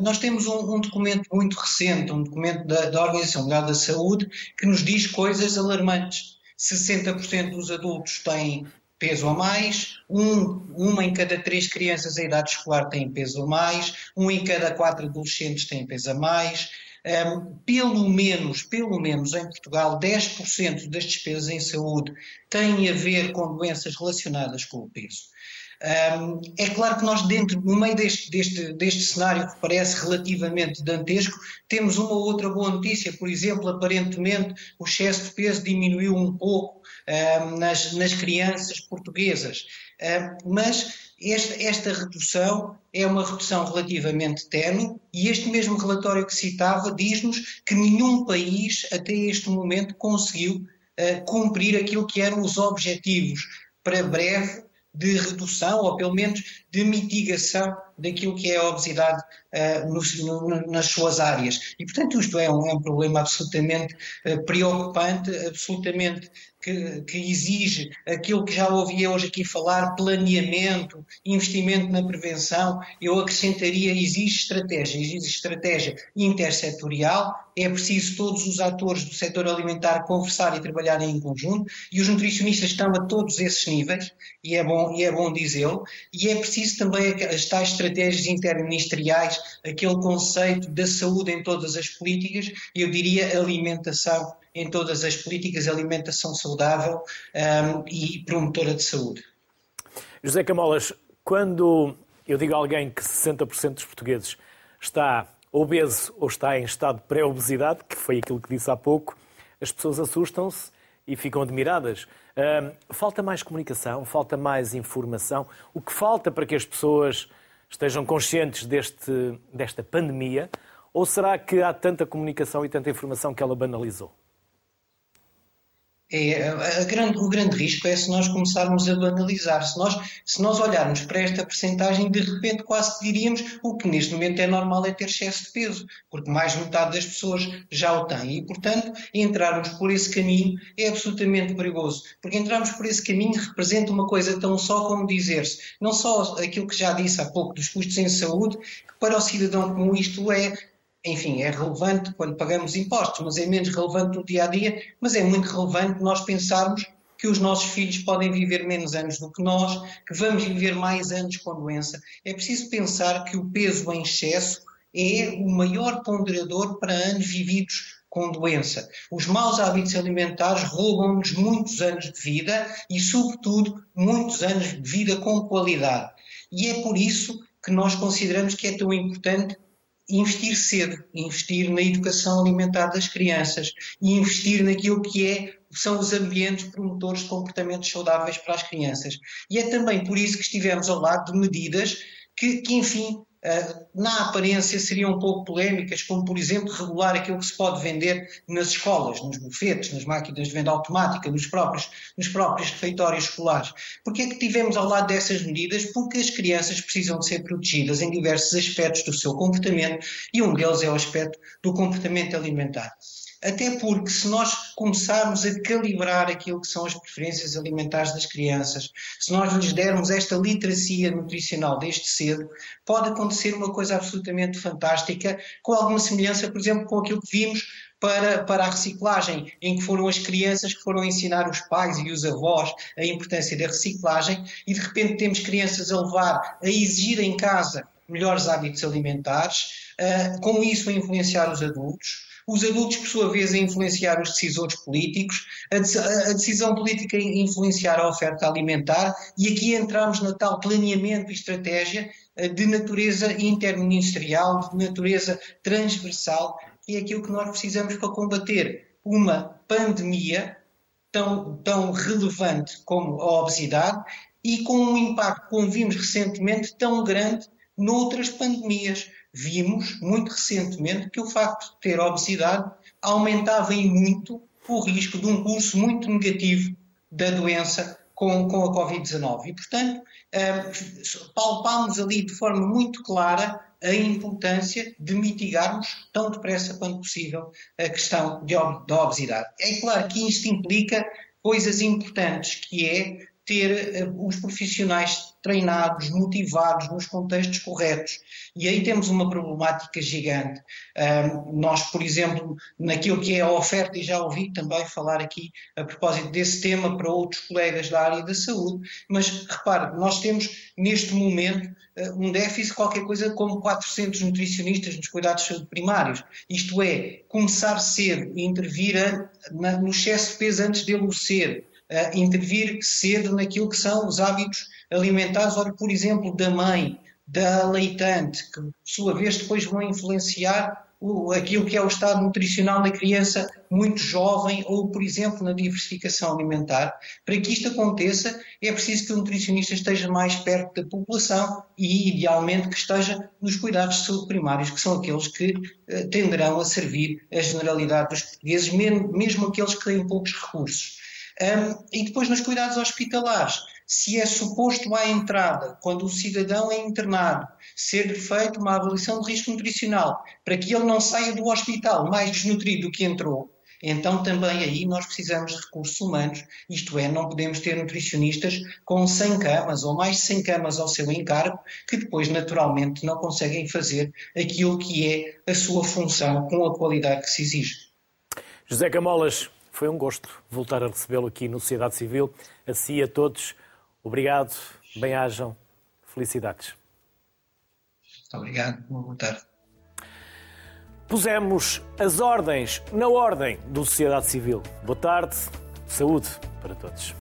nós temos um, um, documento muito recente, um documento da, da Organização Mundial da Saúde, que nos diz coisas alarmantes 60% dos adultos têm peso a mais, um, uma em cada três crianças em idade escolar tem peso a mais, um em cada quatro adolescentes tem peso a mais. Um, pelo menos, pelo menos em Portugal, 10% das despesas em saúde têm a ver com doenças relacionadas com o peso. É claro que nós, dentro, no meio deste, deste, deste cenário que parece relativamente dantesco, temos uma outra boa notícia. Por exemplo, aparentemente o excesso de peso diminuiu um pouco nas, nas crianças portuguesas. Mas esta, esta, redução é uma redução relativamente tenue e este mesmo relatório que citava diz-nos que nenhum país até este momento conseguiu uh, cumprir aquilo que eram os objetivos para breve de redução ou pelo menos de mitigação daquilo que é a obesidade uh, no, nas suas áreas. E, portanto, isto é um, é um problema absolutamente uh, preocupante, absolutamente que, que, exige aquilo que já ouvi hoje aqui falar, planeamento, investimento na prevenção. Eu acrescentaria, exige estratégia, exige estratégia intersetorial, é preciso todos os atores do setor alimentar conversar e trabalharem em conjunto, e os nutricionistas estão a todos esses níveis, e é bom, e é bom dizê-lo, e é preciso também as tais estratégias interministeriais, aquele conceito da saúde em todas as políticas, eu diria alimentação em todas as políticas, alimentação saudável um, e promotora de saúde. José Camolas, quando eu digo a alguém que 60% dos portugueses está obeso ou está em estado de pré-obesidade, que foi aquilo que disse há pouco, as pessoas assustam-se e ficam admiradas. Falta mais comunicação, falta mais informação. O que falta para que as pessoas estejam conscientes deste, desta pandemia? Ou será que há tanta comunicação e tanta informação que ela banalizou? É, grande, o grande risco é se nós começarmos a banalizar. Se nós, se nós olharmos para esta percentagem, de repente quase diríamos o que neste momento é normal é ter excesso de peso, porque mais de metade das pessoas já o tem. E, portanto, entrarmos por esse caminho é absolutamente perigoso, porque entrarmos por esse caminho representa uma coisa tão só como dizer-se, não só aquilo que já disse há pouco dos custos em saúde, que para o cidadão comum isto é enfim, é relevante quando pagamos impostos, mas é menos relevante no dia a dia, mas é muito relevante nós pensarmos que os nossos filhos podem viver menos anos do que nós, que vamos viver mais anos com a doença. É preciso pensar que o peso em excesso é o maior ponderador para anos vividos com doença. Os maus hábitos alimentares roubam-nos muitos anos de vida e, sobretudo, muitos anos de vida com qualidade. E é por isso que nós consideramos que é tão importante investir cedo, investir na educação alimentar das crianças e investir naquilo que é, são os ambientes promotores de comportamentos saudáveis para as crianças. E é também por isso que estivemos ao lado de medidas que, que enfim, na aparência seriam um pouco polémicas, como por exemplo regular aquilo que se pode vender nas escolas, nos bufetes, nas máquinas de venda automática, nos próprios, nos próprios refeitórios escolares. Porquê é que tivemos ao lado dessas medidas? Porque as crianças precisam de ser protegidas em diversos aspectos do seu comportamento e um deles é o aspecto do comportamento alimentar. Até porque, se nós começarmos a calibrar aquilo que são as preferências alimentares das crianças, se nós lhes dermos esta literacia nutricional desde cedo, pode acontecer uma coisa absolutamente fantástica, com alguma semelhança, por exemplo, com aquilo que vimos para, para a reciclagem, em que foram as crianças que foram ensinar os pais e os avós a importância da reciclagem, e de repente temos crianças a levar a exigir em casa melhores hábitos alimentares, uh, com isso a influenciar os adultos os adultos, por sua vez, a influenciar os decisores políticos, a, a decisão política a influenciar a oferta alimentar, e aqui entramos no tal planeamento e estratégia eh, de natureza interministerial, de natureza transversal, que é aquilo que nós precisamos para combater uma pandemia tão, tão relevante como a obesidade e com um impacto, como vimos recentemente, tão grande noutras pandemias vimos muito recentemente que o facto de ter obesidade aumentava em muito o risco de um curso muito negativo da doença com, com a Covid-19. E, portanto, eh, palpámos ali de forma muito clara a importância de mitigarmos tão depressa quanto possível a questão da obesidade. É claro que isto implica coisas importantes, que é ter uh, os profissionais treinados, motivados, nos contextos corretos. E aí temos uma problemática gigante. nós, por exemplo, naquilo que é a oferta, e já ouvi também falar aqui a propósito desse tema para outros colegas da área da saúde, mas repare, nós temos neste momento uh, um déficit qualquer coisa como 400 nutricionistas nos cuidados de saúde primários. Isto é, começar cedo e intervir a, na, no excesso de peso antes dele o ser uh, intervir cedo naquilo que são os hábitos alimentares, ora, por exemplo, da mãe, da leitante, que, por sua vez, depois vão influenciar o, aquilo que é o estado nutricional da criança muito jovem ou, por exemplo, na diversificação alimentar. Para que isto aconteça, é preciso que o nutricionista esteja mais perto da população e, idealmente, que esteja nos cuidados de saúde primários, que são aqueles que uh, tenderão a servir a generalidade dos portugueses, mesmo, mesmo aqueles que têm poucos recursos. Um, e depois nos cuidados hospitalares, se é suposto à entrada, quando o cidadão é internado, ser feita uma avaliação de risco nutricional, para que ele não saia do hospital mais desnutrido do que entrou, então também aí nós precisamos de recursos humanos, isto é, não podemos ter nutricionistas com 100 camas ou mais de 100 camas ao seu encargo, que depois naturalmente não conseguem fazer aquilo que é a sua função com a qualidade que se exige. José Camolas, foi um gosto voltar a recebê-lo aqui no Sociedade Civil. A si e a todos, obrigado, bem-ajam, felicidades. Muito obrigado, boa tarde. Pusemos as ordens na ordem do Sociedade Civil. Boa tarde, saúde para todos.